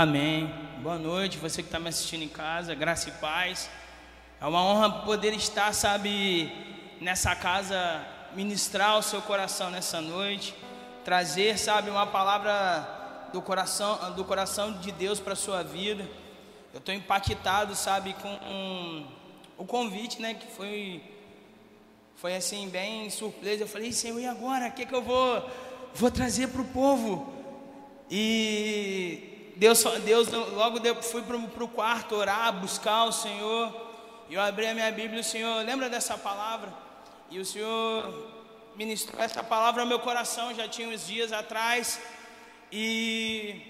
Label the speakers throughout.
Speaker 1: Amém. Boa noite, você que está me assistindo em casa, graça e paz. É uma honra poder estar, sabe, nessa casa, ministrar o seu coração nessa noite, trazer, sabe, uma palavra do coração, do coração de Deus para a sua vida. Eu estou impactado, sabe, com um, o convite, né, que foi, foi assim, bem surpresa. Eu falei, Senhor, e agora? O que, que eu vou, vou trazer para o povo? E Deus, Deus logo eu fui para o quarto orar, buscar o Senhor. E eu abri a minha Bíblia o Senhor, lembra dessa palavra? E o Senhor ministrou essa palavra ao meu coração, já tinha uns dias atrás. E,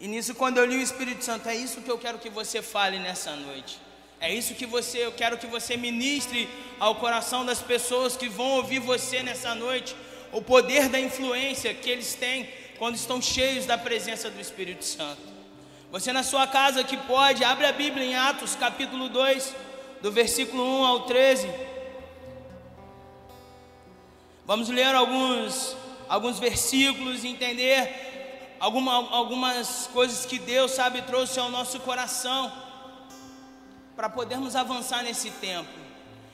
Speaker 1: e nisso, quando eu li o Espírito Santo, é isso que eu quero que você fale nessa noite. É isso que você, eu quero que você ministre ao coração das pessoas que vão ouvir você nessa noite, o poder da influência que eles têm quando estão cheios da presença do Espírito Santo. Você na sua casa que pode, abre a Bíblia em Atos capítulo 2, do versículo 1 ao 13. Vamos ler alguns, alguns versículos e entender alguma, algumas coisas que Deus, sabe, trouxe ao nosso coração para podermos avançar nesse tempo.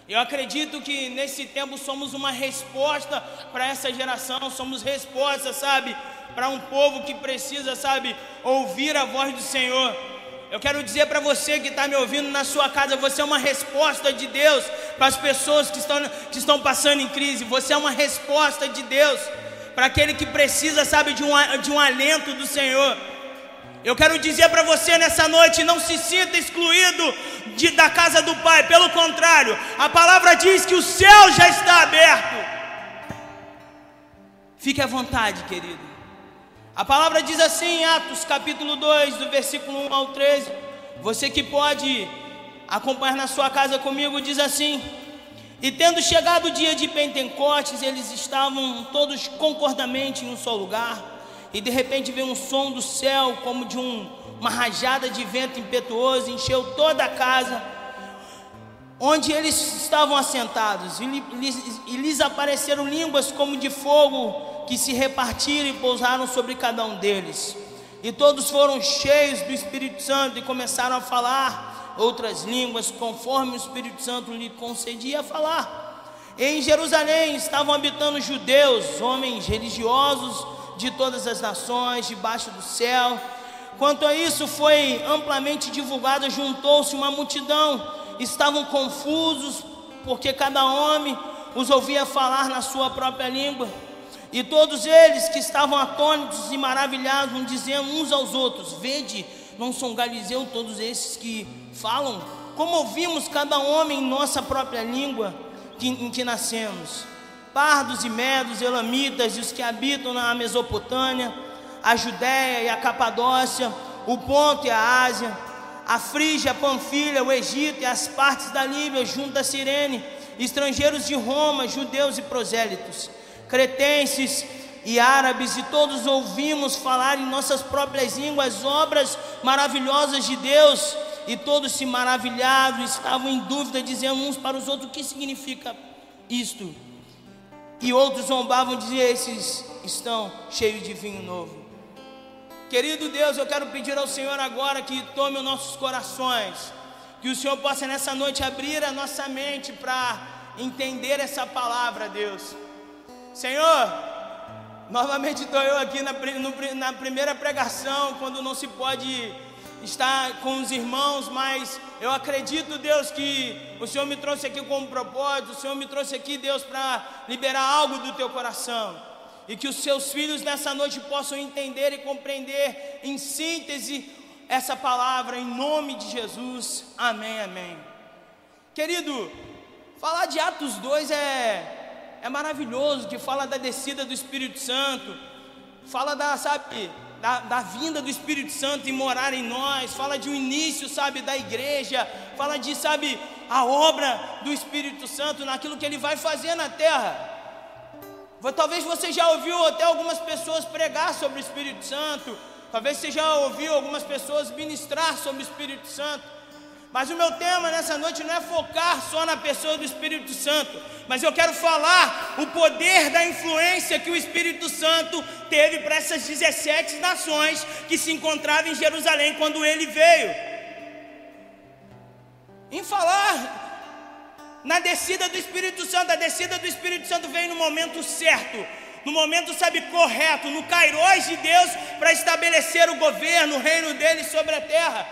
Speaker 1: Eu acredito que nesse tempo somos uma resposta para essa geração, somos resposta, sabe, para um povo que precisa, sabe, ouvir a voz do Senhor. Eu quero dizer para você que está me ouvindo na sua casa, você é uma resposta de Deus para as pessoas que estão, que estão passando em crise. Você é uma resposta de Deus para aquele que precisa, sabe, de um, de um alento do Senhor. Eu quero dizer para você nessa noite: não se sinta excluído de, da casa do Pai, pelo contrário, a palavra diz que o céu já está aberto. Fique à vontade, querido. A palavra diz assim em Atos capítulo 2, do versículo 1 ao 13. Você que pode acompanhar na sua casa comigo, diz assim: E tendo chegado o dia de Pentecostes, eles estavam todos concordamente em um só lugar, e de repente veio um som do céu, como de um, uma rajada de vento impetuoso, encheu toda a casa onde eles estavam assentados, e lhes, e lhes apareceram línguas como de fogo que se repartiram e pousaram sobre cada um deles. E todos foram cheios do Espírito Santo e começaram a falar outras línguas, conforme o Espírito Santo lhe concedia falar. Em Jerusalém estavam habitando judeus, homens religiosos de todas as nações, debaixo do céu. Quanto a isso, foi amplamente divulgado, juntou-se uma multidão, estavam confusos, porque cada homem os ouvia falar na sua própria língua. E todos eles que estavam atônitos e maravilhados, dizendo uns aos outros: Vede, não são galileus todos esses que falam? Como ouvimos cada homem em nossa própria língua que, em que nascemos? Pardos e medos, elamitas e os que habitam na Mesopotâmia, a Judéia e a Capadócia, o Ponto e a Ásia, a Frígia, a Panfilha, o Egito e as partes da Líbia junto da Cirene, estrangeiros de Roma, judeus e prosélitos cretenses e árabes, e todos ouvimos falar em nossas próprias línguas obras maravilhosas de Deus, e todos se maravilhavam, estavam em dúvida, dizendo uns para os outros: o que significa isto? E outros zombavam, diziam: esses estão cheios de vinho novo. Querido Deus, eu quero pedir ao Senhor agora que tome os nossos corações, que o Senhor possa nessa noite abrir a nossa mente para entender essa palavra, Deus. Senhor, novamente estou eu aqui na, no, na primeira pregação, quando não se pode estar com os irmãos, mas eu acredito, Deus, que o Senhor me trouxe aqui com um propósito, o Senhor me trouxe aqui, Deus, para liberar algo do teu coração. E que os seus filhos nessa noite possam entender e compreender em síntese essa palavra, em nome de Jesus. Amém, amém. Querido, falar de Atos 2 é é maravilhoso, que fala da descida do Espírito Santo, fala da, sabe, da, da, vinda do Espírito Santo e morar em nós, fala de um início, sabe, da igreja, fala de, sabe, a obra do Espírito Santo naquilo que ele vai fazer na terra. Talvez você já ouviu até algumas pessoas pregar sobre o Espírito Santo, talvez você já ouviu algumas pessoas ministrar sobre o Espírito Santo, Mas o meu tema nessa noite não é focar só na pessoa do Espírito Santo, mas eu quero falar o poder da influência que o Espírito Santo teve para essas 17 nações que se encontravam em Jerusalém quando ele veio. Em falar na descida do Espírito Santo, a descida do Espírito Santo veio no momento certo, no momento, sabe, correto, no Cairós de Deus para estabelecer o governo, o reino dele sobre a terra.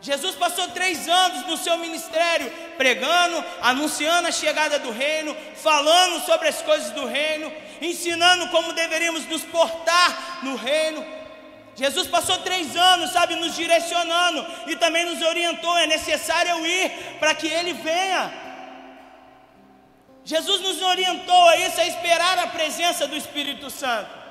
Speaker 1: Jesus passou três anos no seu ministério, pregando, anunciando a chegada do reino, falando sobre as coisas do reino, ensinando como deveríamos nos portar no reino. Jesus passou três anos, sabe, nos direcionando e também nos orientou: é necessário eu ir para que Ele venha. Jesus nos orientou a isso, a esperar a presença do Espírito Santo.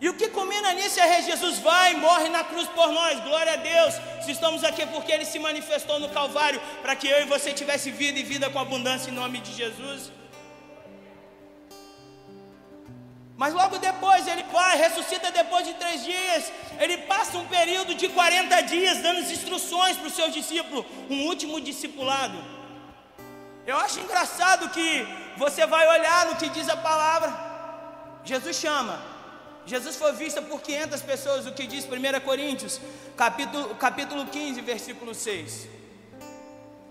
Speaker 1: E o que combina nisso é Jesus vai e morre na cruz por nós. Glória a Deus. Se estamos aqui porque Ele se manifestou no Calvário para que eu e você tivesse vida e vida com abundância em nome de Jesus. Mas logo depois ele vai, ressuscita depois de três dias. Ele passa um período de 40 dias dando instruções para os seus discípulos, um último discipulado. Eu acho engraçado que você vai olhar no que diz a palavra. Jesus chama, Jesus foi visto por 500 pessoas, o que diz 1 Coríntios, capítulo, capítulo 15, versículo 6.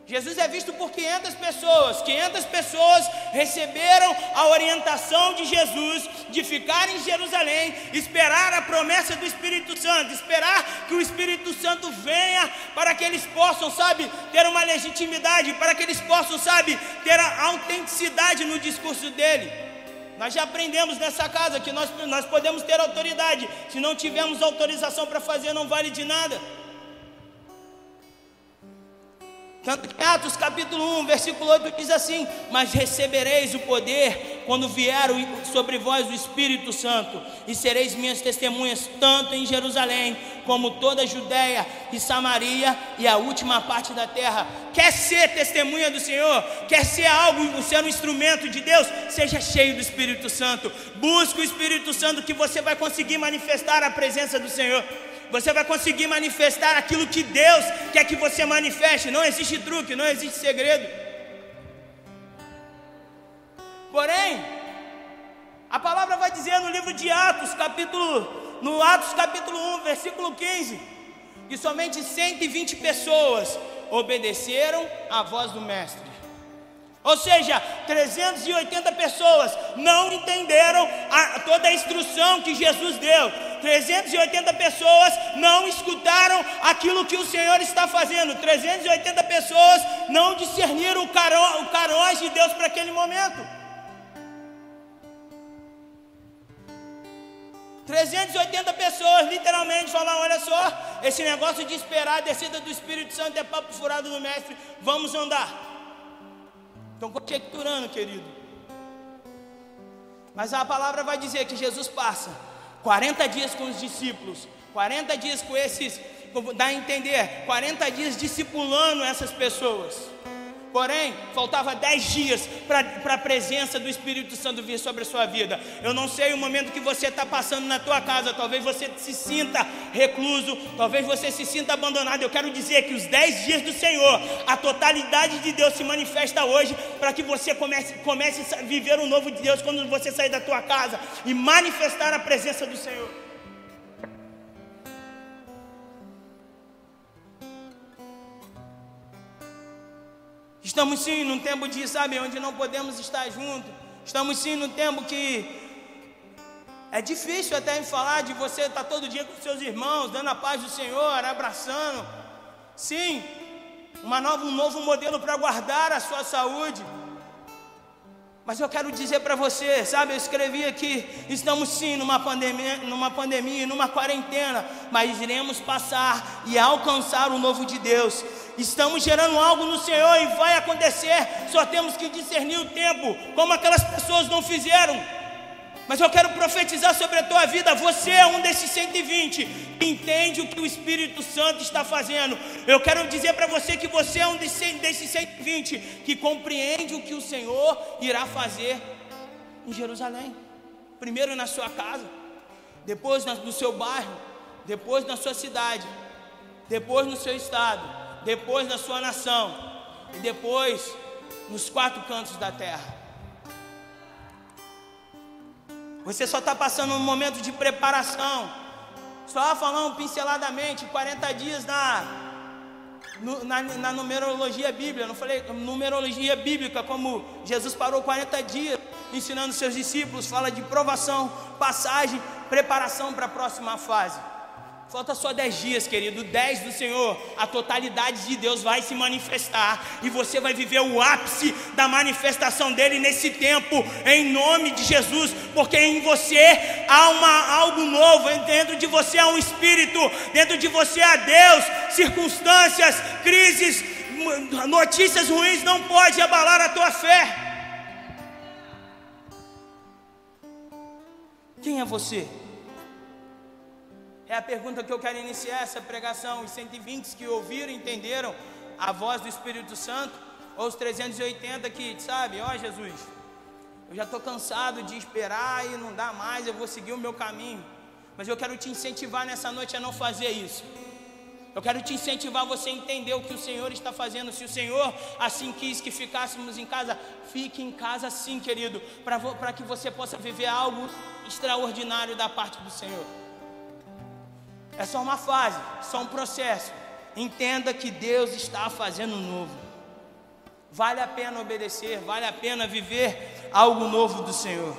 Speaker 1: Jesus é visto por 500 pessoas, 500 pessoas receberam a orientação de Jesus de ficar em Jerusalém, esperar a promessa do Espírito Santo, esperar que o Espírito Santo venha para que eles possam, sabe, ter uma legitimidade, para que eles possam, sabe, ter a autenticidade no discurso dele. Nós já aprendemos nessa casa que nós, nós podemos ter autoridade, se não tivermos autorização para fazer, não vale de nada. Tanto Atos capítulo 1, versículo 8 diz assim: Mas recebereis o poder quando vier sobre vós o Espírito Santo, e sereis minhas testemunhas, tanto em Jerusalém, como toda a Judéia e Samaria e a última parte da terra. Quer ser testemunha do Senhor? Quer ser algo, ser um instrumento de Deus? Seja cheio do Espírito Santo. Busque o Espírito Santo que você vai conseguir manifestar a presença do Senhor você vai conseguir manifestar aquilo que Deus quer que você manifeste. Não existe truque, não existe segredo. Porém, a palavra vai dizer no livro de Atos, capítulo, no Atos capítulo 1, versículo 15, que somente 120 pessoas obedeceram à voz do mestre. Ou seja, 380 pessoas não entenderam a, toda a instrução que Jesus deu. 380 pessoas não escutaram aquilo que o Senhor está fazendo. 380 pessoas não discerniram o, caro, o caróis de Deus para aquele momento. 380 pessoas literalmente falaram: olha só, esse negócio de esperar a descida do Espírito Santo é papo furado do mestre, vamos andar. Estão conjecturando, querido. Mas a palavra vai dizer que Jesus passa 40 dias com os discípulos, 40 dias com esses, dá a entender, 40 dias discipulando essas pessoas. Porém, faltava dez dias para a presença do Espírito Santo vir sobre a sua vida. Eu não sei o momento que você está passando na tua casa. Talvez você se sinta recluso, talvez você se sinta abandonado. Eu quero dizer que os dez dias do Senhor, a totalidade de Deus se manifesta hoje para que você comece, comece a viver o novo de Deus quando você sair da tua casa e manifestar a presença do Senhor. Estamos sim num tempo de, sabe, onde não podemos estar juntos. Estamos sim num tempo que é difícil até em falar de você estar todo dia com seus irmãos, dando a paz do Senhor, abraçando. Sim, uma nova, um novo modelo para guardar a sua saúde. Mas eu quero dizer para você, sabe, eu escrevi aqui, estamos sim numa pandemia, numa pandemia, numa quarentena, mas iremos passar e alcançar o novo de Deus. Estamos gerando algo no Senhor e vai acontecer. Só temos que discernir o tempo, como aquelas pessoas não fizeram. Mas eu quero profetizar sobre a tua vida. Você é um desses 120 que entende o que o Espírito Santo está fazendo. Eu quero dizer para você que você é um desses 120 que compreende o que o Senhor irá fazer em Jerusalém. Primeiro na sua casa, depois no seu bairro, depois na sua cidade. depois no seu estado, depois na sua nação e depois nos quatro cantos da terra. Você só está passando um momento de preparação. Só falando pinceladamente, 40 dias na, na, na, numerologia bíblica. Não falei numerologia bíblica, como Jesus parou 40 dias ensinando seus discípulos. Fala de provação, passagem, preparação para a próxima fase. Falta só 10 dias, querido. 10 do Senhor, a totalidade de Deus vai se manifestar. E você vai viver o ápice da manifestação dele nesse tempo, em nome de Jesus. Porque em você há uma, algo novo, dentro de você há um espírito, dentro de você há Deus. Circunstâncias, crises, notícias ruins não pode abalar a tua fé. Quem é você? É a pergunta que eu quero iniciar essa pregação. Os 120 que ouviram, entenderam a voz do Espírito Santo, ou os 380 que, sabe, ó Jesus, eu já estou cansado de esperar e não dá mais, eu vou seguir o meu caminho. Mas eu quero te incentivar nessa noite a não fazer isso. Eu quero te incentivar você entender o que o Senhor está fazendo. Se o Senhor assim quis que ficássemos em casa, fique em casa sim, querido, para que você possa viver algo extraordinário da parte do Senhor. É só uma fase, só um processo. Entenda que Deus está fazendo novo. Vale a pena obedecer, vale a pena viver algo novo do Senhor.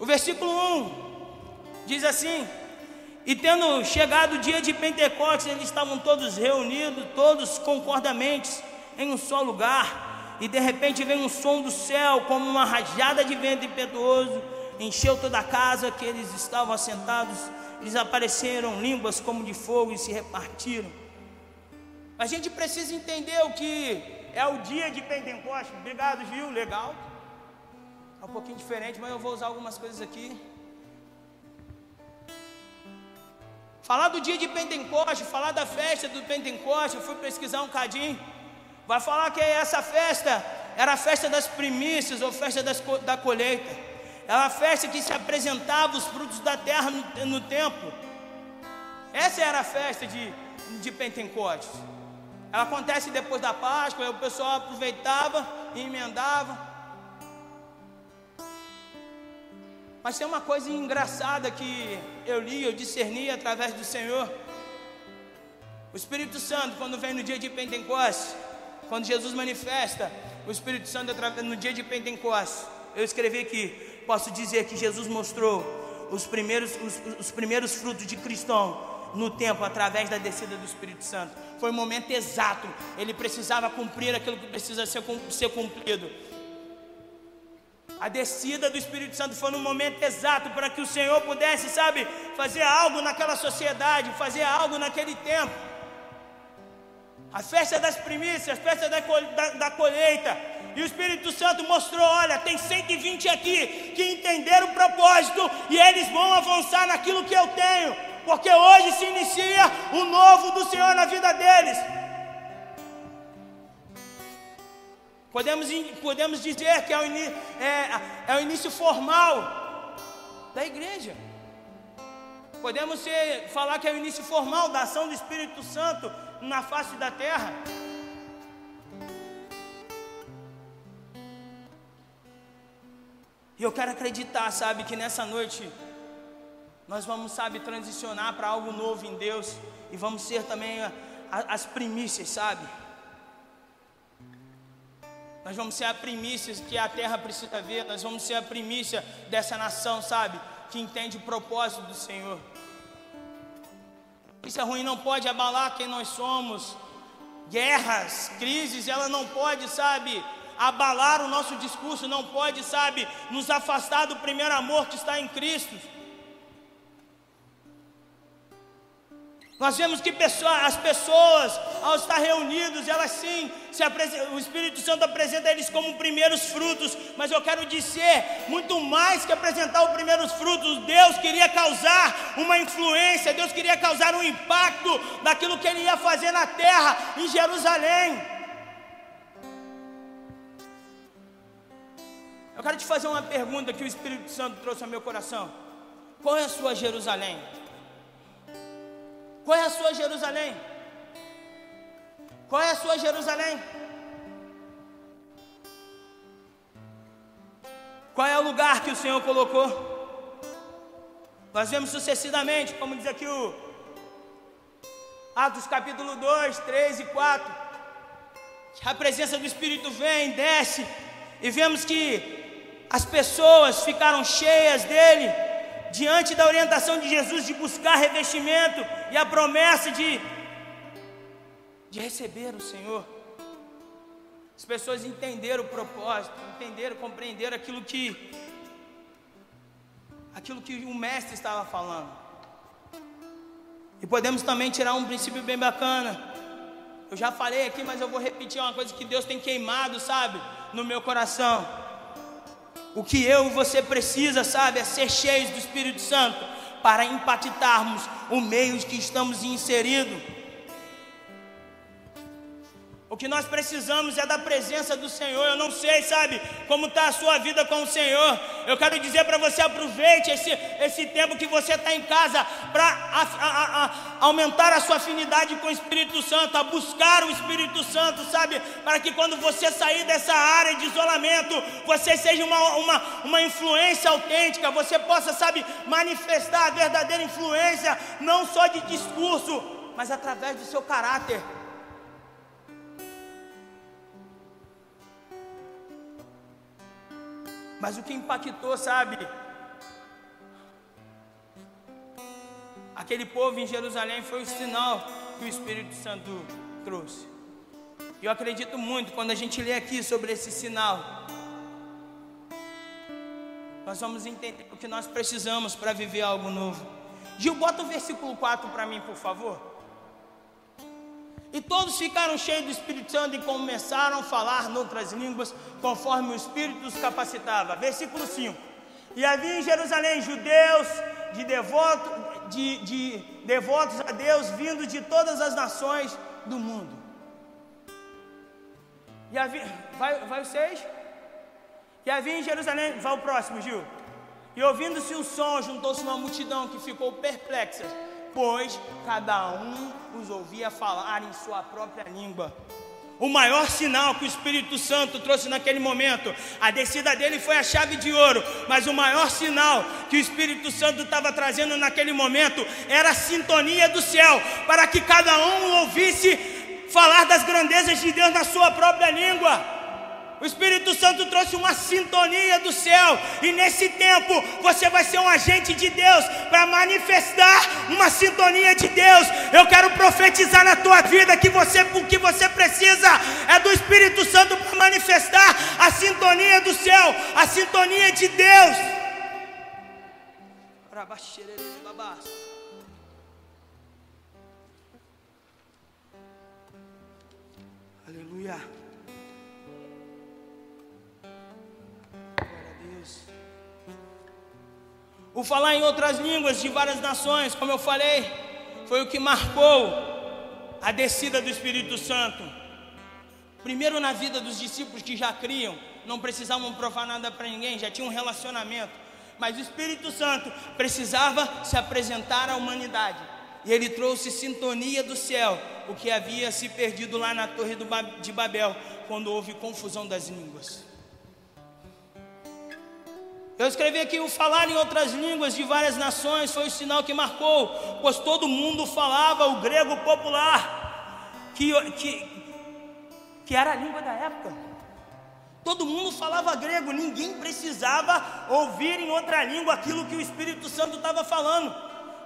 Speaker 1: O versículo 1 diz assim: E tendo chegado o dia de Pentecostes, eles estavam todos reunidos, todos concordamente, em um só lugar. E de repente vem um som do céu, como uma rajada de vento impetuoso, encheu toda a casa que eles estavam assentados lhes apareceram línguas como de fogo e se repartiram. A gente precisa entender o que é o dia de Pentecostes. Obrigado, Gil, legal. É um pouquinho diferente, mas eu vou usar algumas coisas aqui. Falar do dia de Pentecostes, falar da festa do Pentecostes, eu fui pesquisar um cadinho. Vai falar que essa festa era a festa das primícias ou festa das, da colheita. É uma festa que se apresentava os frutos da terra no, no templo. Essa era a festa de, de Pentecostes. Ela acontece depois da Páscoa, o pessoal aproveitava e emendava. Mas tem uma coisa engraçada que eu li, eu discerni através do Senhor. O Espírito Santo, quando vem no dia de Pentecostes, quando Jesus manifesta o Espírito Santo no dia de Pentecostes, eu escrevi aqui: posso dizer que Jesus mostrou os primeiros, os, os primeiros frutos de cristão no tempo através da descida do Espírito Santo. Foi o momento exato. Ele precisava cumprir aquilo que precisa ser, ser cumprido. A descida do Espírito Santo foi no momento exato para que o Senhor pudesse, sabe, fazer algo naquela sociedade, fazer algo naquele tempo. A festa das primícias, a festa da, da, da colheita, e o Espírito Santo mostrou: olha, tem 120 aqui que entenderam o propósito e eles vão avançar naquilo que eu tenho, porque hoje se inicia o novo do Senhor na vida deles. Podemos, podemos dizer que é o, é, é o início formal da igreja. Podemos ser, falar que é o início formal da ação do Espírito Santo na face da terra. E eu quero acreditar, sabe, que nessa noite nós vamos, sabe, transicionar para algo novo em Deus e vamos ser também a, a, as primícias, sabe? Nós vamos ser a primícia que a terra precisa ver, nós vamos ser a primícia dessa nação, sabe? Que entende o propósito do Senhor. Isso é ruim não pode abalar quem nós somos. Guerras, crises, ela não pode, sabe, abalar o nosso discurso, não pode, sabe, nos afastar do primeiro amor que está em Cristo. Nós vemos que as pessoas, ao estar reunidos, elas sim, o Espírito Santo apresenta eles como primeiros frutos, mas eu quero dizer, muito mais que apresentar os primeiros frutos, Deus queria causar uma influência, Deus queria causar um impacto daquilo que Ele ia fazer na terra, em Jerusalém. Eu quero te fazer uma pergunta que o Espírito Santo trouxe ao meu coração. Qual é a sua Jerusalém? Qual é a sua Jerusalém? Qual é a sua Jerusalém? Qual é o lugar que o Senhor colocou? Nós vemos sucessivamente, como diz aqui o Atos capítulo 2, 3 e 4. A presença do Espírito vem, desce, e vemos que as pessoas ficaram cheias dele, diante da orientação de Jesus de buscar revestimento e a promessa de, de receber o Senhor. As pessoas entenderam o propósito, entenderam, compreenderam aquilo que aquilo que o mestre estava falando. E podemos também tirar um princípio bem bacana. Eu já falei aqui, mas eu vou repetir uma coisa que Deus tem queimado, sabe, no meu coração. O que eu e você precisa, sabe, é ser cheios do Espírito Santo para impactarmos o meio que estamos inseridos. O que nós precisamos é da presença do Senhor. Eu não sei, sabe, como está a sua vida com o Senhor. Eu quero dizer para você: aproveite esse, esse tempo que você está em casa para aumentar a sua afinidade com o Espírito Santo, a buscar o Espírito Santo, sabe, para que quando você sair dessa área de isolamento, você seja uma, uma, uma influência autêntica, você possa, sabe, manifestar a verdadeira influência, não só de discurso, mas através do seu caráter. Mas o que impactou, sabe? Aquele povo em Jerusalém foi o sinal que o Espírito Santo trouxe. Eu acredito muito quando a gente lê aqui sobre esse sinal. Nós vamos entender o que nós precisamos para viver algo novo. Gil, bota o versículo 4 para mim, por favor. E todos ficaram cheios do Espírito Santo e começaram a falar noutras línguas, conforme o Espírito os capacitava. Versículo 5. E havia em Jerusalém judeus de, devoto, de, de devotos a Deus, vindos de todas as nações do mundo. E havia, vai, vai o 6? E havia em Jerusalém, vai o próximo, Gil. E ouvindo-se o som, juntou-se uma multidão que ficou perplexa pois cada um os ouvia falar em sua própria língua. O maior sinal que o Espírito Santo trouxe naquele momento, a descida dele foi a chave de ouro, mas o maior sinal que o Espírito Santo estava trazendo naquele momento era a sintonia do céu, para que cada um ouvisse falar das grandezas de Deus na sua própria língua. O Espírito Santo trouxe uma sintonia do céu, e nesse tempo você vai ser um agente de Deus para manifestar uma sintonia de Deus. Eu quero profetizar na tua vida que você o que você precisa é do Espírito Santo para manifestar a sintonia do céu, a sintonia de Deus. Aleluia. O falar em outras línguas de várias nações, como eu falei, foi o que marcou a descida do Espírito Santo. Primeiro na vida dos discípulos que já criam, não precisavam provar nada para ninguém, já tinham um relacionamento. Mas o Espírito Santo precisava se apresentar à humanidade. E ele trouxe sintonia do céu, o que havia se perdido lá na Torre de Babel, quando houve confusão das línguas. Eu escrevi aqui o falar em outras línguas de várias nações foi o sinal que marcou, pois todo mundo falava o grego popular, que, que, que era a língua da época. Todo mundo falava grego, ninguém precisava ouvir em outra língua aquilo que o Espírito Santo estava falando.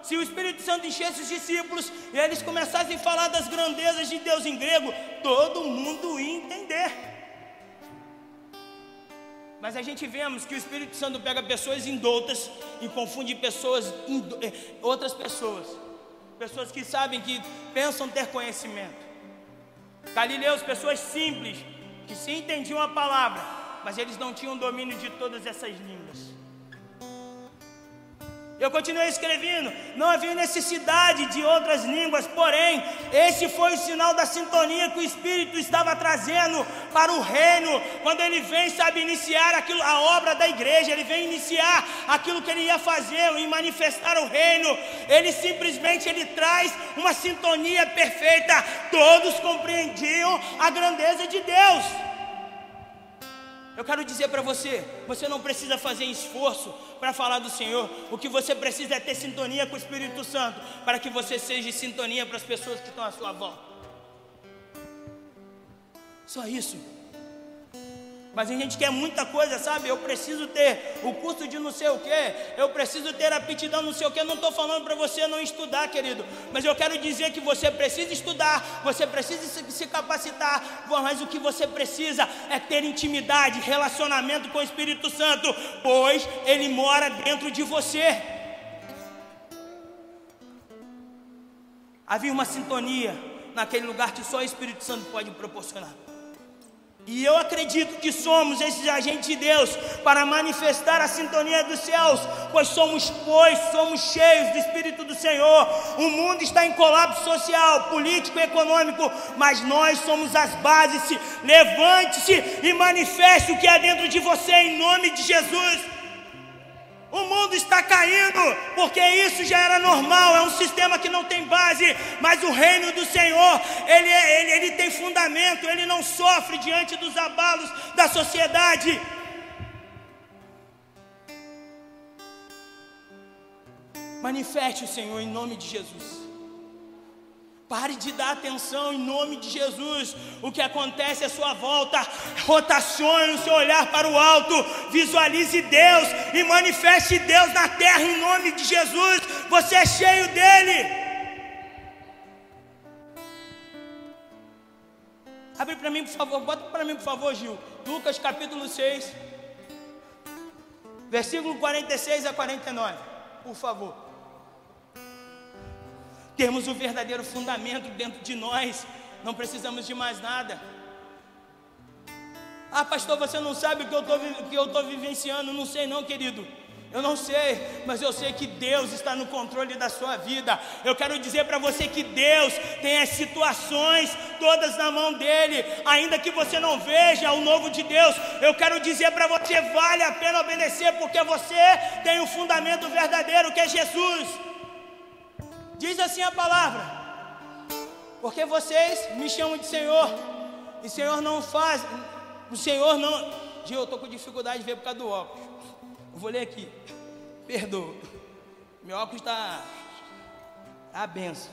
Speaker 1: Se o Espírito Santo enchesse os discípulos e eles começassem a falar das grandezas de Deus em grego, todo mundo ia entender. Mas a gente vemos que o Espírito Santo pega pessoas indoutas e confunde pessoas, eh, outras pessoas. Pessoas que sabem que pensam ter conhecimento. Galileus, pessoas simples, que se entendiam a palavra, mas eles não tinham domínio de todas essas línguas. Eu continuei escrevendo. Não havia necessidade de outras línguas, porém, esse foi o sinal da sintonia que o Espírito estava trazendo para o reino. Quando ele vem, sabe, iniciar aquilo, a obra da igreja, ele vem iniciar aquilo que ele ia fazer e manifestar o reino. Ele simplesmente ele traz uma sintonia perfeita. Todos compreendiam a grandeza de Deus. Eu quero dizer para você: você não precisa fazer esforço para falar do Senhor. O que você precisa é ter sintonia com o Espírito Santo, para que você seja sintonia para as pessoas que estão à sua volta. Só isso. Mas a gente quer muita coisa, sabe? Eu preciso ter o curso de não sei o que, eu preciso ter aptidão não sei o. Eu não estou falando para você não estudar, querido, mas eu quero dizer que você precisa estudar, você precisa se, se capacitar, mas o que você precisa é ter intimidade, relacionamento com o Espírito Santo, pois ele mora dentro de você. Havia uma sintonia naquele lugar que só o Espírito Santo pode proporcionar. E eu acredito que somos esses agentes de Deus para manifestar a sintonia dos céus, pois somos, pois somos cheios do Espírito do Senhor. O mundo está em colapso social, político e econômico, mas nós somos as bases. Levante-se e manifeste o que há dentro de você em nome de Jesus. O mundo está caindo, porque isso já era normal, é um sistema que não tem base, mas o reino do Senhor, ele, é, ele, ele tem fundamento, ele não sofre diante dos abalos da sociedade. Manifeste o Senhor em nome de Jesus. Pare de dar atenção em nome de Jesus. O que acontece à sua volta, rotacione o seu olhar para o alto, visualize Deus e manifeste Deus na terra em nome de Jesus. Você é cheio dele. Abre para mim, por favor, bota para mim, por favor, Gil. Lucas capítulo 6, versículo 46 a 49, por favor temos o verdadeiro fundamento dentro de nós, não precisamos de mais nada. Ah, pastor, você não sabe o que eu estou vivenciando? Não sei, não, querido. Eu não sei, mas eu sei que Deus está no controle da sua vida. Eu quero dizer para você que Deus tem as situações todas na mão dele, ainda que você não veja o novo de Deus. Eu quero dizer para você: vale a pena obedecer, porque você tem o um fundamento verdadeiro que é Jesus. Diz assim a palavra: Porque vocês me chamam de Senhor, e Senhor não faz, o Senhor não. Gil, eu estou com dificuldade de ver por causa do óculos. Eu vou ler aqui. Perdoa. Meu óculos está. A benção.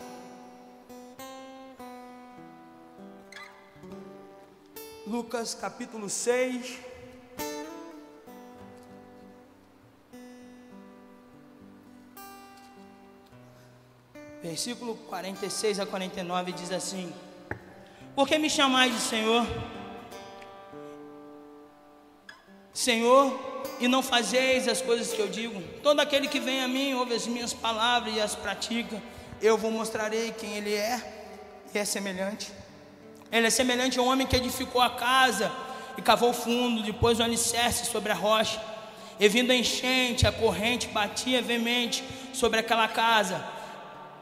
Speaker 1: Lucas capítulo 6. Versículo 46 a 49 diz assim: Por que me chamais de Senhor? Senhor, e não fazeis as coisas que eu digo? Todo aquele que vem a mim, ouve as minhas palavras e as pratica, eu vos mostrarei quem ele é, e é semelhante. Ele é semelhante a um homem que edificou a casa e cavou fundo, depois o alicerce sobre a rocha. E vindo a enchente, a corrente batia veemente sobre aquela casa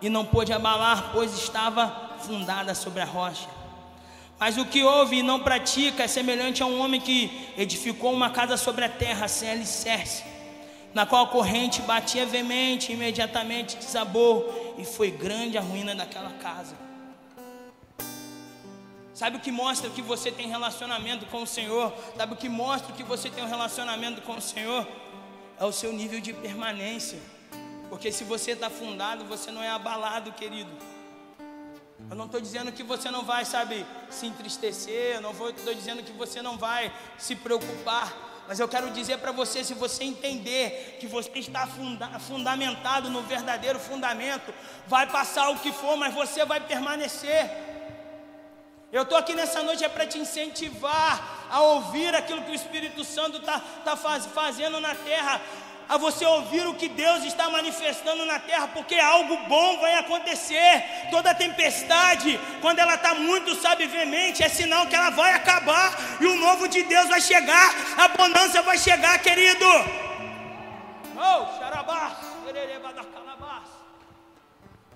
Speaker 1: e não pôde abalar, pois estava fundada sobre a rocha. Mas o que ouve e não pratica é semelhante a um homem que edificou uma casa sobre a terra sem alicerce, na qual a corrente batia veemente, imediatamente desabou, e foi grande a ruína daquela casa. Sabe o que mostra que você tem relacionamento com o Senhor? Sabe o que mostra que você tem um relacionamento com o Senhor? É o seu nível de permanência. Porque se você está fundado, você não é abalado, querido. Eu não estou dizendo que você não vai, sabe, se entristecer, eu não estou dizendo que você não vai se preocupar, mas eu quero dizer para você: se você entender que você está funda fundamentado no verdadeiro fundamento, vai passar o que for, mas você vai permanecer. Eu estou aqui nessa noite é para te incentivar a ouvir aquilo que o Espírito Santo está tá faz, fazendo na terra a você ouvir o que Deus está manifestando na terra, porque algo bom vai acontecer. Toda tempestade, quando ela está muito, sabe, veemente, é sinal que ela vai acabar e o novo de Deus vai chegar, a bonança vai chegar, querido. Oh,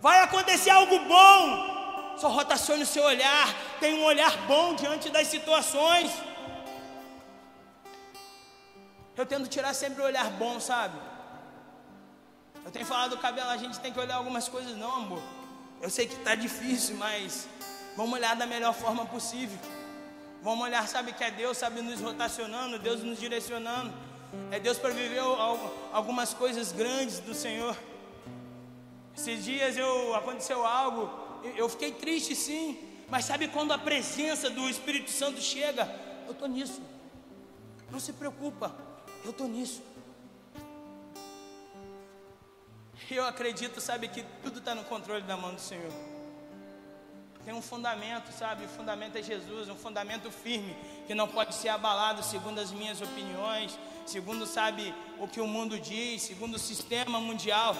Speaker 1: Vai acontecer algo bom. Só rotacione o seu olhar. Tenha um olhar bom diante das situações. Eu tento tirar sempre o olhar bom, sabe? Eu tenho falado do cabelo, a gente tem que olhar algumas coisas, não, amor. Eu sei que está difícil, mas vamos olhar da melhor forma possível. Vamos olhar, sabe que é Deus, sabe, nos rotacionando, Deus nos direcionando. É Deus para viver algumas coisas grandes do Senhor. Esses dias eu aconteceu algo, eu fiquei triste sim, mas sabe quando a presença do Espírito Santo chega? Eu estou nisso. Não se preocupa, eu estou nisso. Eu acredito, sabe, que tudo está no controle da mão do Senhor. Tem um fundamento, sabe? O fundamento é Jesus, um fundamento firme, que não pode ser abalado segundo as minhas opiniões, segundo, sabe, o que o mundo diz, segundo o sistema mundial.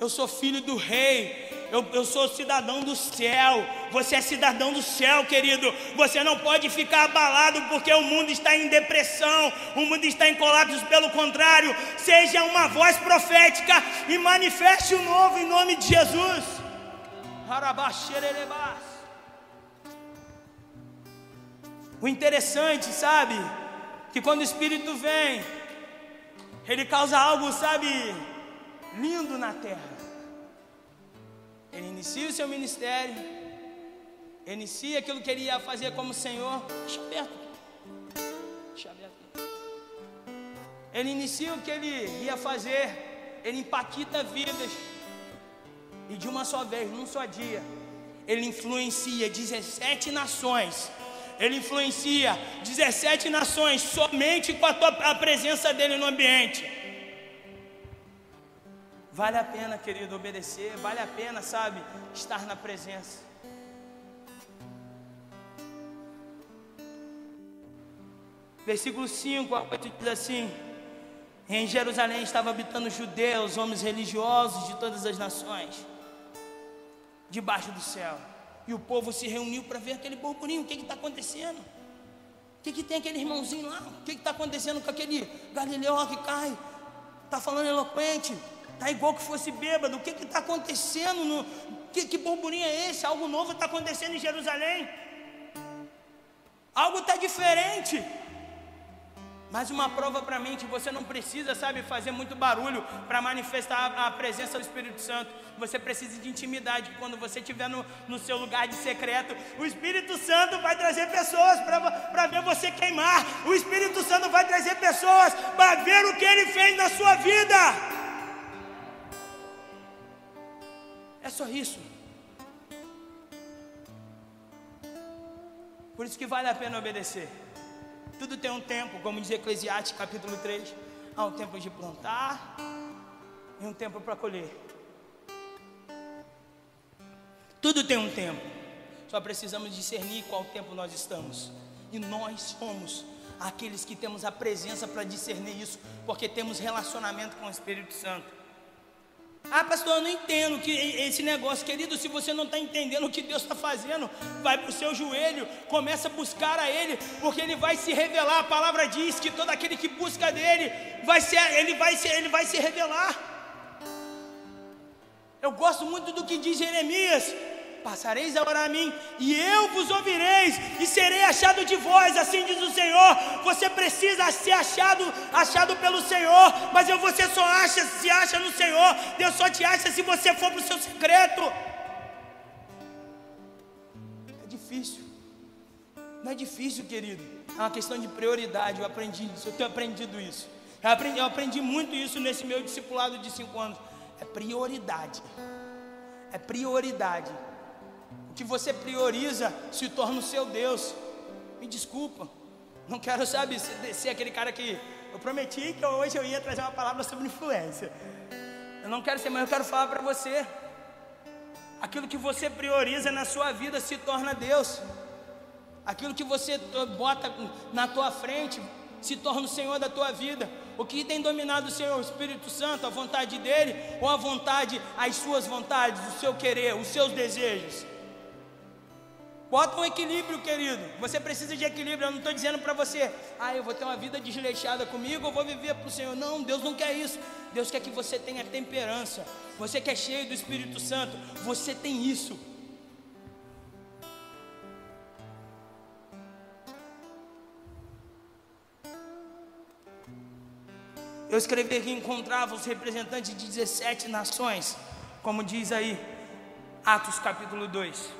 Speaker 1: Eu sou filho do rei, eu, eu, sou cidadão do céu. Você é cidadão do céu, querido. Você não pode ficar abalado porque o mundo está em depressão, o mundo está em colapso. Pelo contrário, seja uma voz profética e manifeste o novo em nome de Jesus. O interessante, sabe, que quando o Espírito vem, ele causa algo, sabe, lindo na terra. Ele inicia o seu ministério, inicia aquilo que ele ia fazer como Senhor. Deixa aberto. Deixa aberto. Ele inicia o que ele ia fazer, ele empaquita vidas. E de uma só vez, num só dia, ele influencia 17 nações. Ele influencia 17 nações somente com a, tua, a presença dele no ambiente. Vale a pena, querido, obedecer, vale a pena, sabe, estar na presença. Versículo 5 a 8 diz assim: Em Jerusalém estavam habitando judeus, homens religiosos de todas as nações, debaixo do céu. E o povo se reuniu para ver aquele burburinho: o que está acontecendo? O que, que tem aquele irmãozinho lá? O que está acontecendo com aquele Galileu que cai? Está falando eloquente, Está igual que fosse bêbado. O que está acontecendo? No, que, que burburinho é esse? Algo novo está acontecendo em Jerusalém. Algo está diferente. Mas uma prova para mim que você não precisa, sabe, fazer muito barulho para manifestar a, presença do Espírito Santo. Você precisa de intimidade. Quando você estiver no, no seu lugar de secreto, o Espírito Santo vai trazer pessoas para ver você queimar. O Espírito Santo vai trazer pessoas para ver o que ele fez na sua vida. Só isso. Por isso que vale a pena obedecer. Tudo tem um tempo, como diz Eclesiastes capítulo 3. Há um tempo de plantar e um tempo para colher. Tudo tem um tempo. Só precisamos discernir qual tempo nós estamos. E nós somos aqueles que temos a presença para discernir isso, porque temos relacionamento com o Espírito Santo. Ah, pastor, eu não entendo que esse negócio, querido. Se você não está entendendo o que Deus está fazendo, vai para o seu joelho, começa a buscar a Ele, porque Ele vai se revelar. A palavra diz que todo aquele que busca dele, vai ser, ele vai se, ele vai se revelar. Eu gosto muito do que diz Jeremias passareis a orar a mim, e eu vos ouvireis, e serei achado de vós, assim diz o Senhor. Você precisa ser achado, achado pelo Senhor, mas você só acha, se acha no Senhor, Deus só te acha se você for para o seu secreto. É difícil, não é difícil, querido, é uma questão de prioridade. Eu aprendi isso, eu tenho aprendido isso. Eu aprendi, eu aprendi muito isso nesse meu discipulado de cinco anos. É prioridade. É prioridade. O que você prioriza se torna o seu Deus. Me desculpa. Não quero, sabe, ser, aquele cara que eu prometi que hoje eu ia trazer uma palavra sobre influência. Eu não quero ser, mas eu quero falar para você. Aquilo que você prioriza na sua vida se torna Deus. Aquilo que você bota na tua frente se torna o Senhor da tua vida. O que tem dominado o Senhor, o Espírito Santo, a vontade dele ou a vontade, as suas vontades, o seu querer, os seus desejos? Bota um equilíbrio, querido. Você precisa de equilíbrio. Eu não estou dizendo para você, ah, eu vou ter uma vida desleixada comigo, eu vou viver para o Senhor. Não, Deus não quer isso. Deus quer que você tenha temperança. Você que é cheio do Espírito Santo, você tem isso. Eu escrevi que encontrava os representantes de 17 nações, como diz aí Atos capítulo 2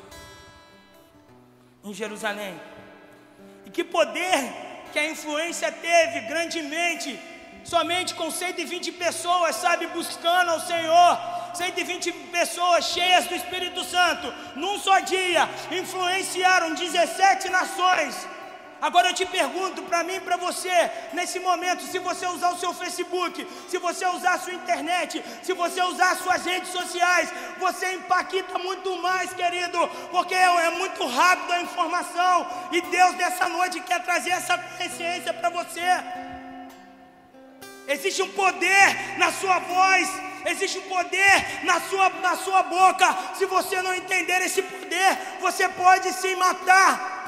Speaker 1: em Jerusalém. E que poder que a influência teve grandemente, somente com 120 pessoas, sabe, buscando ao Senhor. 120 pessoas cheias do Espírito Santo, num só dia, influenciaram 17 nações Agora eu te pergunto para mim e para você, nesse momento, se você usar o seu Facebook, se você usar a sua internet, se você usar as suas redes sociais, você impacta muito mais, querido, porque é, é muito rápido a informação e Deus nessa noite quer trazer essa consciência para você. Existe um poder na sua voz, existe um poder na sua, na sua boca. Se você não entender esse poder, você pode se matar.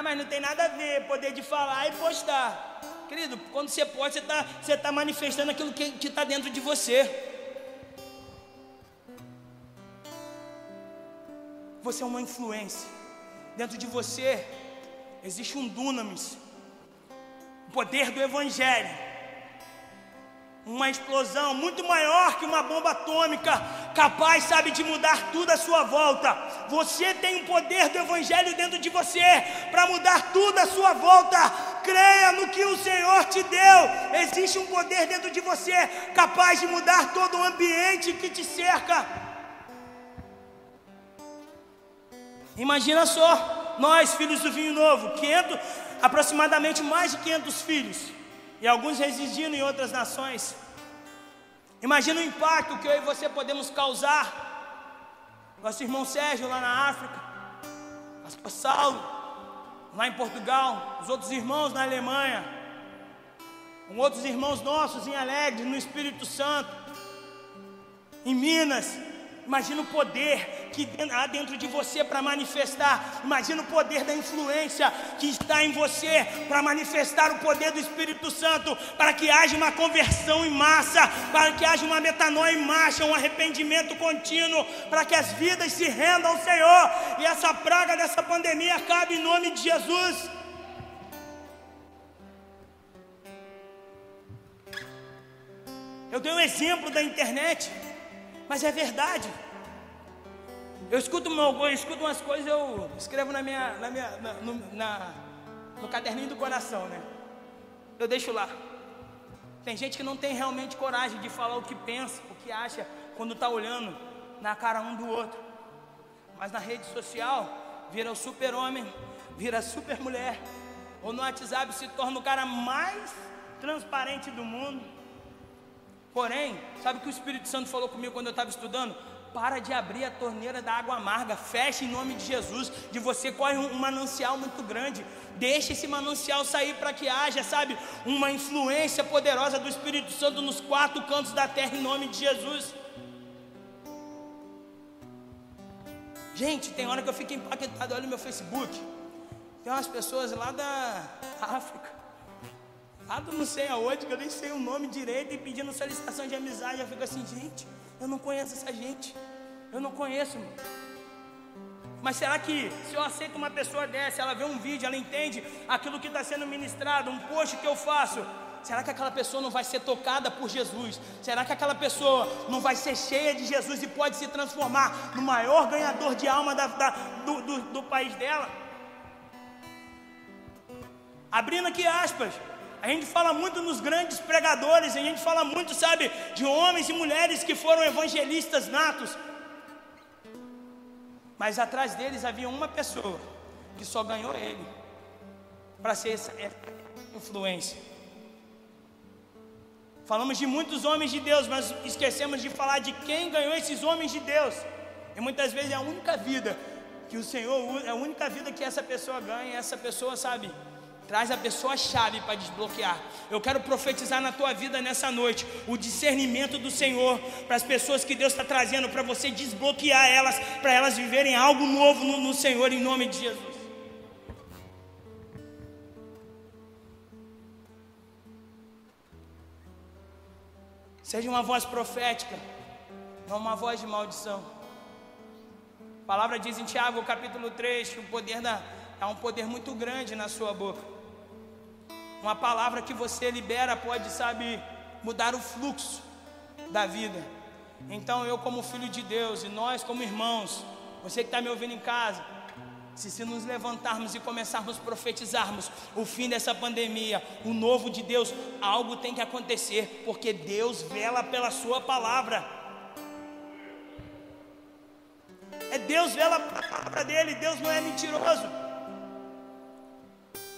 Speaker 1: Ah, mas não tem nada a ver poder de falar e postar. Querido, quando você pode, você está você tá manifestando aquilo que está dentro de você. Você é uma influência. Dentro de você existe um dunamis. O poder do Evangelho uma explosão muito maior que uma bomba atômica, capaz, sabe, de mudar tudo à sua volta. Você tem o poder do Evangelho dentro de você para mudar tudo à sua volta. Creia no que o Senhor te deu. Existe um poder dentro de você capaz de mudar todo o ambiente que te cerca. Imagina só, nós, filhos do vinho novo, 500, aproximadamente mais de 500 filhos e alguns residindo em outras nações. Imagina o impacto que eu e você podemos causar. Nosso irmão Sérgio lá na África, pastor Saulo lá em Portugal, os outros irmãos na Alemanha, com outros irmãos nossos em Alegre, no Espírito Santo, em Minas, Imagina o poder que há dentro de você para manifestar. Imagina o poder da influência que está em você para manifestar o poder do Espírito Santo, para que haja uma conversão em massa, para que haja uma metanoia em marcha, um arrependimento contínuo, para que as vidas se rendam ao Senhor e essa praga dessa pandemia acabe em nome de Jesus. Eu dei um exemplo da internet mas é verdade. Eu escuto, eu escuto umas coisas, eu escrevo na minha, na minha, na, no, na, no caderninho do coração, né? Eu deixo lá. Tem gente que não tem realmente coragem de falar o que pensa, o que acha, quando está olhando na cara um do outro. Mas na rede social, vira o super-homem, vira a super-mulher. Ou no WhatsApp se torna o cara mais transparente do mundo. Porém, sabe o que o Espírito Santo falou comigo quando eu estava estudando? Para de abrir a torneira da água amarga, feche em nome de Jesus. De você corre um, manancial muito grande. Deixe esse manancial sair para que haja, sabe, uma influência poderosa do Espírito Santo nos quatro cantos da terra em nome de Jesus. Gente, tem hora que eu fico empaquetado, olha o meu Facebook. Tem umas pessoas lá da África lá do não sei aonde, que eu nem sei o nome direito, e pedindo solicitação de amizade. Eu fico assim, gente, eu não conheço essa gente. Eu não conheço, mano. Mas será que se eu aceito uma pessoa dessa, ela vê um vídeo, ela entende aquilo que está sendo ministrado, um post que eu faço, será que aquela pessoa não vai ser tocada por Jesus? Será que aquela pessoa não vai ser cheia de Jesus e pode se transformar no maior ganhador de alma da, da, do, do, do país dela? Abrindo aqui aspas, a gente fala muito nos grandes pregadores, a gente fala muito, sabe, de homens e mulheres que foram evangelistas natos. Mas atrás deles havia uma pessoa que só ganhou ele para ser essa influência. Falamos de muitos homens de Deus, mas esquecemos de falar de quem ganhou esses homens de Deus. E muitas vezes é a única vida que o Senhor, é a única vida que essa pessoa ganha, essa pessoa, sabe, Traz a pessoa chave para desbloquear. Eu quero profetizar na tua vida nessa noite o discernimento do Senhor para as pessoas que Deus está trazendo para você desbloquear elas, para elas viverem algo novo no, no Senhor em nome de Jesus. Seja uma voz profética, não uma voz de maldição. A palavra diz em Tiago, capítulo 3, que o poder da, há um poder muito grande na sua boca. Uma palavra que você libera pode, sabe, mudar o fluxo da vida. Então, eu, como filho de Deus, e nós, como irmãos, você que está me ouvindo em casa, se, se nos levantarmos e começarmos a profetizarmos o fim dessa pandemia, o novo de Deus, algo tem que acontecer, porque Deus vela pela Sua palavra. É Deus vela pela palavra dele, Deus não é mentiroso.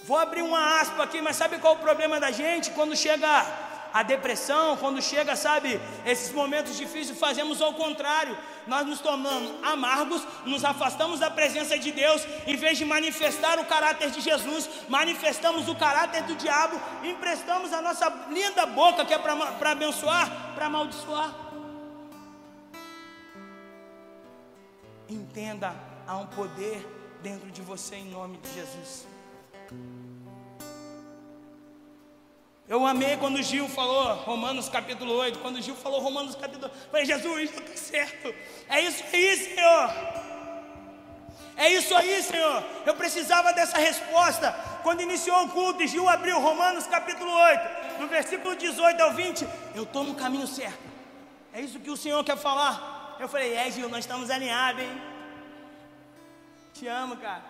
Speaker 1: Vou abrir uma aspa aqui, mas sabe qual é o problema da gente? Quando chega a depressão, quando chega, sabe, esses momentos difíceis, fazemos ao contrário. Nós nos tornamos amargos, nos afastamos da presença de Deus, em vez de manifestar o caráter de Jesus, manifestamos o caráter do diabo, emprestamos a nossa linda boca, que é para abençoar, para amaldiçoar. Entenda, há um poder dentro de você em nome de Jesus. Eu amei quando Gil falou Romanos capítulo 8. Quando Gil falou Romanos capítulo 8, eu falei, Jesus, está certo. É isso aí, Senhor. É isso aí, Senhor. Eu precisava dessa resposta. Quando iniciou o culto Gil abriu Romanos capítulo 8, no versículo 18 ao 20, eu estou no caminho certo. É isso que o Senhor quer falar. Eu falei, é Gil, nós estamos alinhados, hein? Te amo, cara.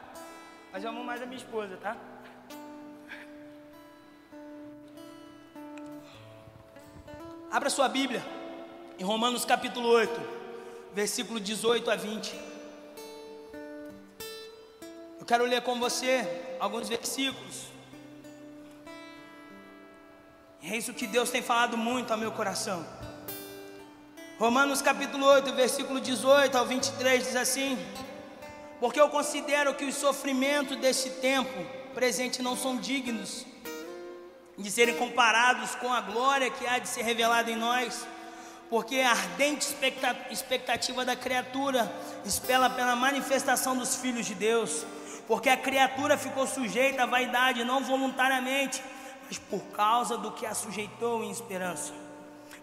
Speaker 1: Mas eu amo mais a minha esposa, tá? Abra sua Bíblia em Romanos capítulo 8, versículo 18 a 20. Eu quero ler com você alguns versículos. É isso que Deus tem falado muito ao meu coração. Romanos capítulo 8, versículo 18 ao 23 diz assim: Porque eu considero que os sofrimentos deste tempo presente não são dignos de serem comparados com a glória que há de ser revelada em nós, porque a ardente expectativa da criatura espera pela manifestação dos filhos de Deus, porque a criatura ficou sujeita à vaidade não voluntariamente, mas por causa do que a sujeitou em esperança.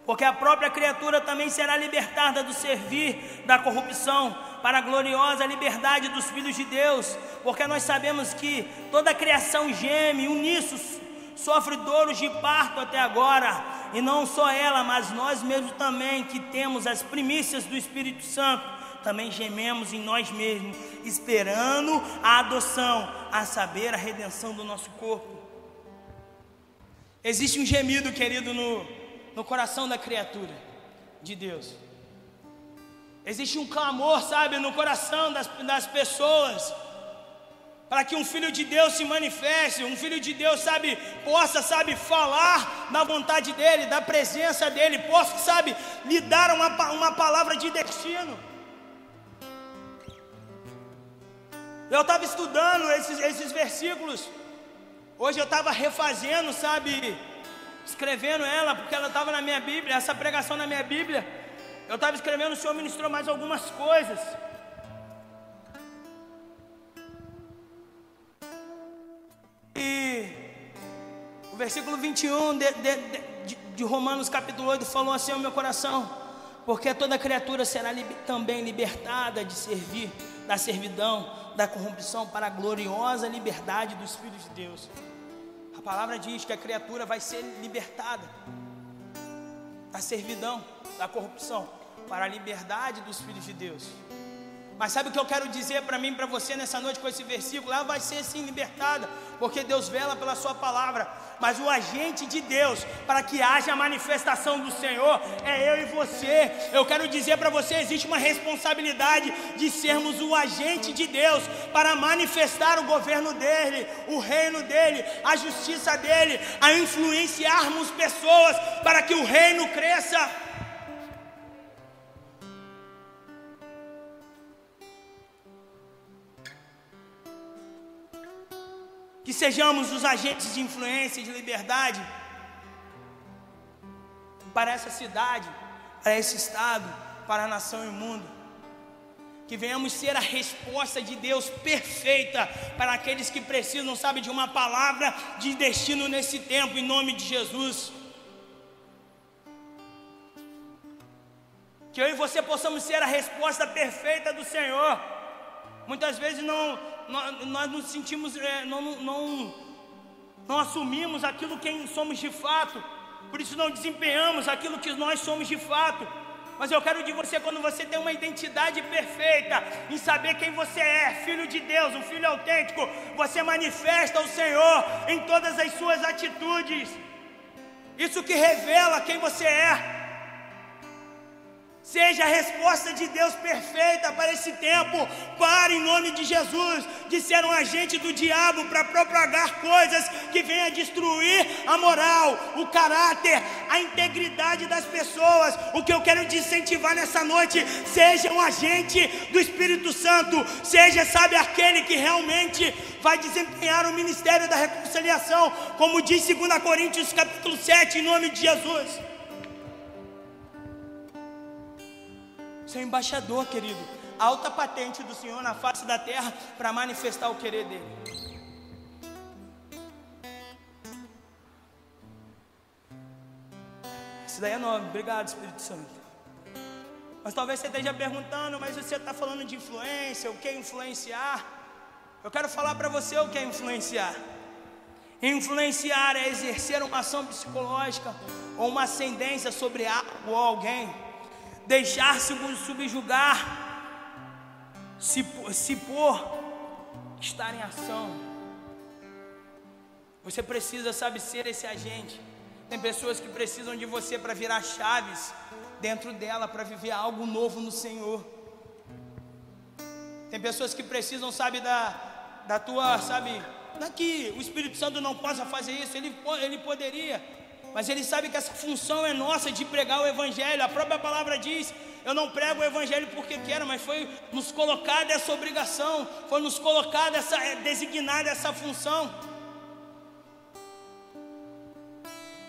Speaker 1: Porque a própria criatura também será libertada do servir da corrupção para a gloriosa liberdade dos filhos de Deus, porque nós sabemos que toda a criação geme uníssonos sofre dores de parto até agora, e não só ela, mas nós mesmos também, que temos as primícias do Espírito Santo, também gememos em nós mesmos, esperando a adoção, a saber, a redenção do nosso corpo. Existe um gemido, querido, no, no coração da criatura de Deus. Existe um clamor, sabe, no coração das, das pessoas para que um filho de Deus se manifeste, um filho de Deus, sabe, possa, sabe, falar da vontade dEle, da presença dEle, possa, sabe, lhe dar uma, uma palavra de destino. Eu estava estudando esses, esses versículos, hoje eu estava refazendo, sabe, escrevendo ela, porque ela estava na minha Bíblia, essa pregação na minha Bíblia. Eu estava escrevendo, o Senhor ministrou mais algumas coisas. E o versículo 21 de, de, de, de Romanos capítulo 8 falou assim ao meu coração: Porque toda criatura será li, também libertada de servir, da servidão, da corrupção, para a gloriosa liberdade dos filhos de Deus. A palavra diz que a criatura vai ser libertada da servidão, da corrupção, para a liberdade dos filhos de Deus. Mas sabe o que eu quero dizer para mim, para você nessa noite com esse versículo? Ela vai ser sim libertada, porque Deus vela pela Sua palavra. Mas o agente de Deus, para que haja a manifestação do Senhor, é eu e você. Eu quero dizer para você: existe uma responsabilidade de sermos o agente de Deus para manifestar o governo dele, o reino dele, a justiça dele, a influenciarmos pessoas para que o reino cresça. Que sejamos os agentes de influência e de liberdade para essa cidade, para esse estado, para a nação e o mundo. Que venhamos ser a resposta de Deus perfeita para aqueles que precisam, sabe, de uma palavra de destino nesse tempo, em nome de Jesus. Que eu e você possamos ser a resposta perfeita do Senhor. Muitas vezes não, nós, nós nos sentimos, é, não, não, não assumimos aquilo quem somos de fato, por isso não desempenhamos aquilo que nós somos de fato. Mas eu quero de você, quando você tem uma identidade perfeita, em saber quem você é, filho de Deus, um filho autêntico, você manifesta o Senhor em todas as suas atitudes. Isso que revela quem você é. Seja a resposta de Deus perfeita para esse tempo. Pare em nome de Jesus de ser um agente do diabo para propagar coisas que venham destruir a moral, o caráter, a integridade das pessoas. O que eu quero te incentivar nessa noite, seja um agente do Espírito Santo, seja, sabe, aquele que realmente vai desempenhar o ministério da reconciliação, como diz 2 Coríntios capítulo 7, em nome de Jesus. Você é embaixador, querido. Alta patente do Senhor na face da terra para manifestar o querer dele. Isso daí é nome. Obrigado, Espírito Santo. Mas talvez você esteja perguntando, mas você está falando de influência, o que é influenciar? Eu quero falar para você o que é influenciar. Influenciar é exercer uma ação psicológica ou uma ascendência sobre algo ou alguém deixar-se subjugar, se, se pôr, estar em ação. Você precisa, sabe, ser esse agente. Tem pessoas que precisam de você para virar chaves dentro dela, para viver algo novo no Senhor. Tem pessoas que precisam, sabe, da, da tua, sabe, que o Espírito Santo não possa fazer isso, ele, ele poderia, mas ele sabe que essa função é nossa de pregar o Evangelho. A própria palavra diz: Eu não prego o Evangelho porque quero, mas foi nos colocada essa obrigação, foi nos colocada essa, é, designada essa função.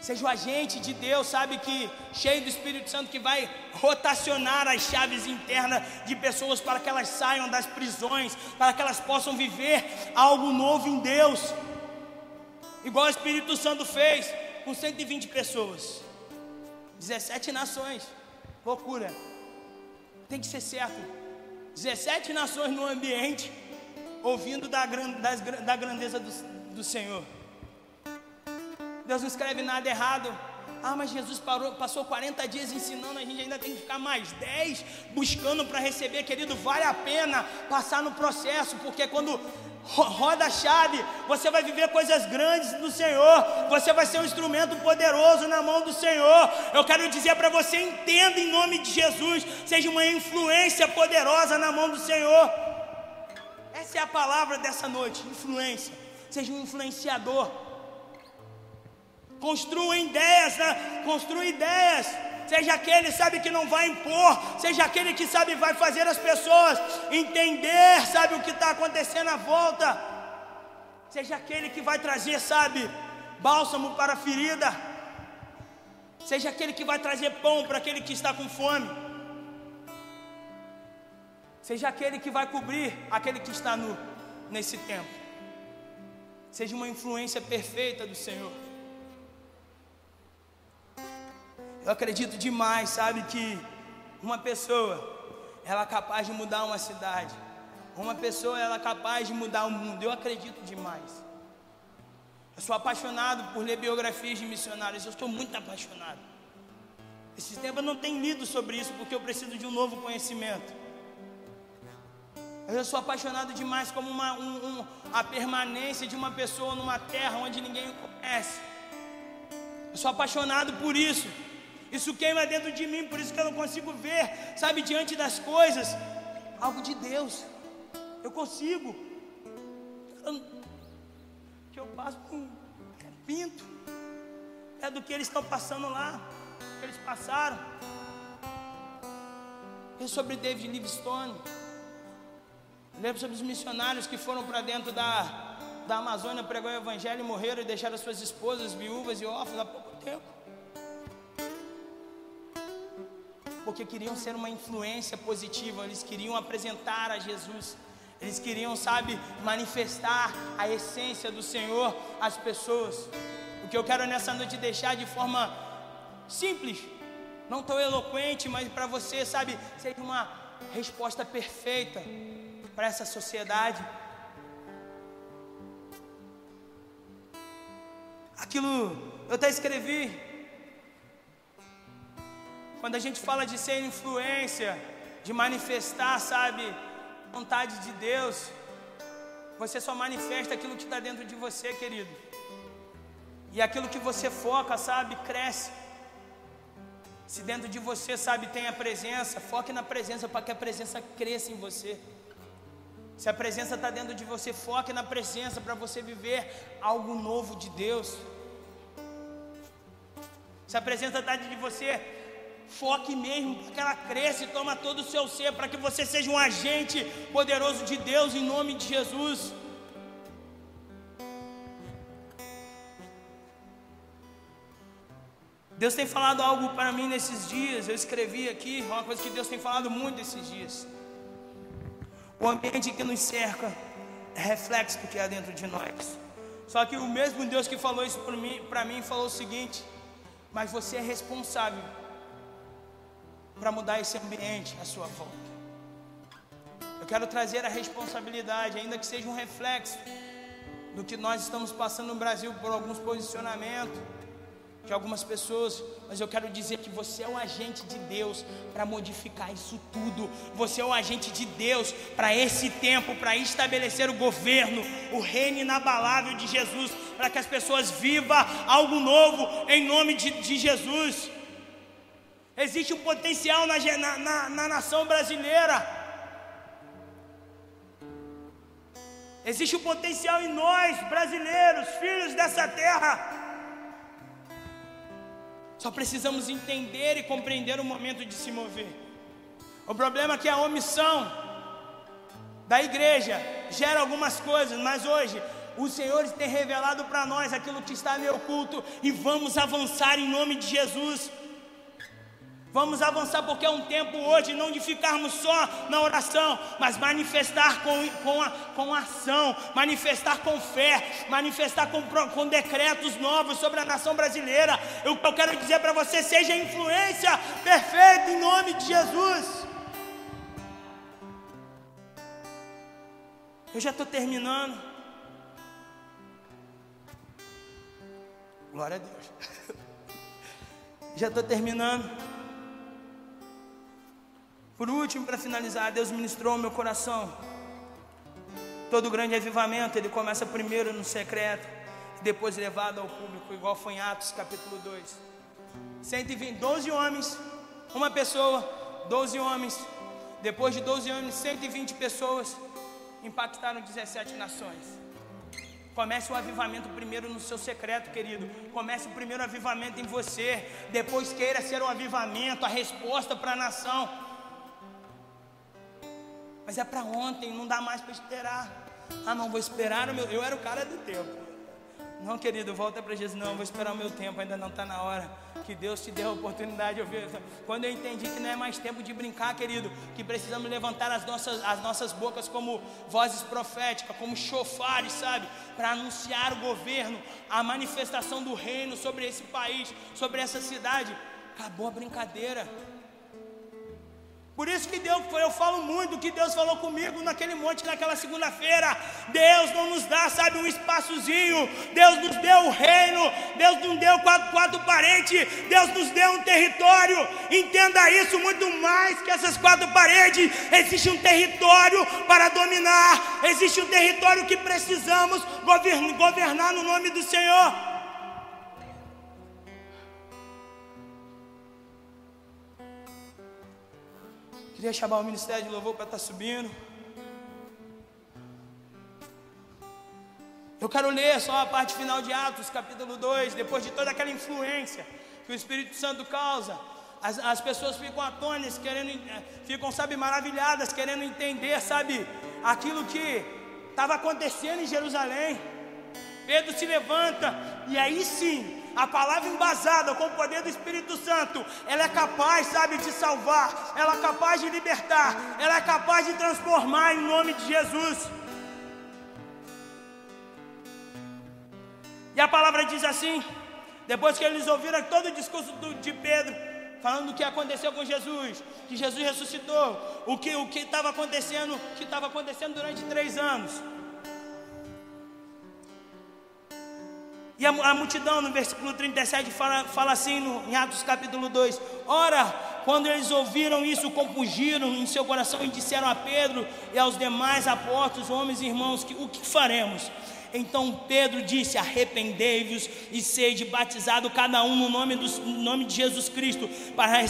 Speaker 1: Seja o agente de Deus, sabe que cheio do Espírito Santo que vai rotacionar as chaves internas de pessoas para que elas saiam das prisões, para que elas possam viver algo novo em Deus. Igual o Espírito Santo fez com 120 pessoas, 17 nações, loucura, tem que ser certo. 17 nações no ambiente, ouvindo da, grandeza do, do Senhor. Deus não escreve nada errado. Ah, mas Jesus parou, passou 40 dias ensinando, a gente ainda tem que ficar mais 10 buscando para receber, querido. Vale a pena passar no processo, porque quando roda a chave, você vai viver coisas grandes do Senhor, você vai ser um instrumento poderoso na mão do Senhor. Eu quero dizer para você: entenda em nome de Jesus, seja uma influência poderosa na mão do Senhor. Essa é a palavra dessa noite: influência. Seja um influenciador. Construa ideias, né? construa ideias. Seja aquele sabe que não vai impor, seja aquele que sabe vai fazer as pessoas entender, sabe o que está acontecendo à volta, seja aquele que vai trazer, sabe, bálsamo para a ferida, seja aquele que vai trazer pão para aquele que está com fome, seja aquele que vai cobrir aquele que está nu nesse tempo, seja uma influência perfeita do Senhor. Eu acredito demais, sabe, que uma pessoa, ela é capaz de mudar uma cidade. Uma pessoa, ela é capaz de mudar o mundo. Eu acredito demais. Eu sou apaixonado por ler biografias de missionários. Eu estou muito apaixonado. Esse tempo eu não tenho lido sobre isso porque eu preciso de um novo conhecimento. Eu sou apaixonado demais como uma, um, um, a permanência de uma pessoa numa terra onde ninguém conhece. Eu sou apaixonado por isso. Isso queima dentro de mim, por isso que eu não consigo ver, sabe, diante das coisas, algo de Deus. Eu consigo. que eu passo com é pinto. É do que eles estão passando lá, que eles passaram. É sobre David Livingstone. Lembro sobre os missionários que foram para dentro da, da Amazônia pregou o evangelho e morreram e deixaram suas esposas viúvas e órfãos há pouco tempo. Porque queriam ser uma influência positiva, eles queriam apresentar a Jesus. Eles queriam, sabe, manifestar a essência do Senhor às pessoas. O que eu quero nessa noite deixar de forma simples, não tão eloquente, mas para você, sabe, seja uma resposta perfeita para essa sociedade. Aquilo eu até escrevi. Quando a gente fala de ser influência, de manifestar, sabe, vontade de Deus, você só manifesta aquilo que está dentro de você, querido. E aquilo que você foca, sabe, cresce. Se dentro de você, sabe, tem a presença, foque na presença para que a presença cresça em você. Se a presença está dentro de você, foque na presença para você viver algo novo de Deus. Se a presença está dentro de você, foque mesmo para que ela cresça e toma todo o seu ser, para que você seja um agente poderoso de Deus em nome de Jesus. Deus tem falado algo para mim nesses dias. Eu escrevi aqui uma coisa que Deus tem falado muito esses dias. O ambiente que nos cerca é reflexo do que há dentro de nós. Só que o mesmo Deus que falou isso para mim, para mim falou o seguinte: mas você é responsável para mudar esse ambiente à sua volta. Eu quero trazer a responsabilidade, ainda que seja um reflexo do que nós estamos passando no Brasil por alguns posicionamentos de algumas pessoas, mas eu quero dizer que você é o agente de Deus para modificar isso tudo. Você é o agente de Deus para esse tempo, para estabelecer o governo, o reino inabalável de Jesus, para que as pessoas vivam algo novo em nome de, de Jesus. Existe um potencial na, na, na nação brasileira. Existe um potencial em nós, brasileiros, filhos dessa terra só precisamos entender e compreender o momento de se mover. O problema é que a omissão da igreja gera algumas coisas, mas hoje o Senhor tem revelado para nós aquilo que está meio oculto e vamos avançar em nome de Jesus. Vamos avançar porque é um tempo hoje não de ficarmos só na oração, mas manifestar com, com, a, com ação, manifestar com fé, manifestar com, com decretos novos sobre a nação brasileira. Eu, eu quero dizer para você: seja influência perfeita em nome de Jesus. Eu já estou terminando. Glória a Deus. já estou terminando. Por último, para finalizar, Deus ministrou meu coração. Todo grande avivamento, ele começa primeiro no secreto, depois levado ao público, igual foi em Atos capítulo 2. 120, 12 homens, uma pessoa, 12 homens. Depois de 12 anos, 120 pessoas impactaram 17 nações. Comece o avivamento primeiro no seu secreto, querido. Comece o primeiro avivamento em você. Depois queira ser o avivamento, a resposta para a nação. Mas é para ontem, não dá mais para esperar. Ah, não, vou esperar o meu. Eu era o cara do tempo. Não, querido, volta para Jesus. Não, vou esperar o meu tempo, ainda não está na hora. Que Deus te dê a oportunidade de ouvir. Quando eu entendi que não é mais tempo de brincar, querido, que precisamos levantar as nossas, as nossas bocas como vozes proféticas, como chofares, sabe? Para anunciar o governo, a manifestação do reino sobre esse país, sobre essa cidade. Acabou a brincadeira. Por isso que Deus, eu falo muito que Deus falou comigo naquele monte naquela segunda-feira. Deus não nos dá, sabe, um espaçozinho. Deus nos deu o reino. Deus nos deu quatro, quatro parentes. Deus nos deu um território. Entenda isso muito mais que essas quatro paredes. Existe um território para dominar. Existe um território que precisamos governar no nome do Senhor. Queria chamar o ministério de louvor para estar tá subindo. Eu quero ler só a parte final de Atos, capítulo 2, depois de toda aquela influência que o Espírito Santo causa. As, as pessoas ficam atônitas, querendo, eh, ficam, sabe, maravilhadas, querendo entender, sabe, aquilo que estava acontecendo em Jerusalém. Pedro se levanta e aí sim, a palavra embasada com o poder do Espírito Santo, ela é capaz, sabe, de salvar, ela é capaz de libertar, ela é capaz de transformar em nome de Jesus. E a palavra diz assim: depois que eles ouviram todo o discurso de Pedro, falando do que aconteceu com Jesus, que Jesus ressuscitou, o que o estava acontecendo, que estava acontecendo durante três anos. E a, a, multidão, no versículo 37, fala, fala assim no, em Atos capítulo 2: Ora, quando eles ouviram isso, compungiram em seu coração e disseram a Pedro e aos demais apóstolos, homens e irmãos, que o que faremos? Então Pedro disse: Arrependei-vos e sede batizado cada um no nome, no nome de Jesus Cristo para a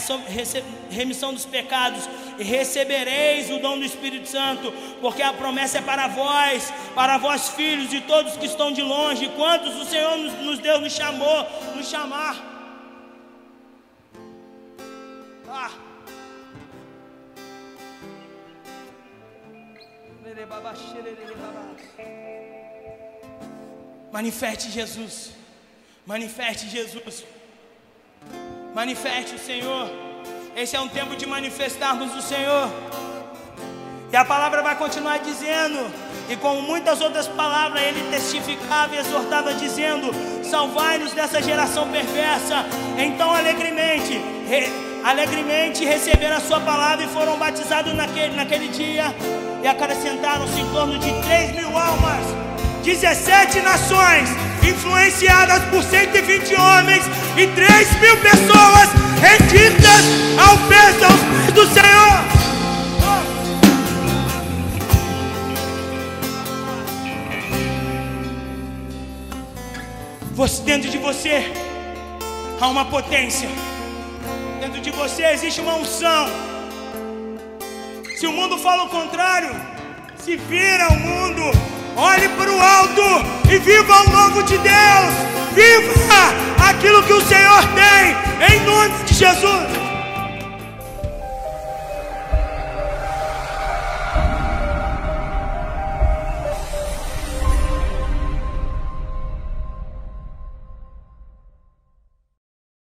Speaker 1: remissão dos pecados, e recebereis o dom do Espírito Santo, porque a promessa é para vós, para vós filhos e todos que estão de longe, quantos o Senhor nos, nos deu, nos chamou, nos chamar. Ah. Manifeste Jesus. Manifeste Jesus. Manifeste o Senhor. Esse é um tempo de manifestarmos o Senhor. E a palavra vai continuar dizendo, e com muitas outras palavras ele testificava e exortava, dizendo: Salvai-nos dessa geração perversa. Então, alegremente, re, alegremente receberam a sua palavra e foram batizados naquele, naquele dia, e acrescentaram-se em torno de 3 mil almas. 17 nações, influenciadas por 120 homens e 3 mil pessoas rendidas ao peso do Senhor. Você, dentro de você há uma potência, dentro de você existe uma unção. Se o mundo fala o contrário, se vira o mundo Olhe para o alto e viva o novo de Deus. Viva aquilo que o Senhor tem, em nome de Jesus.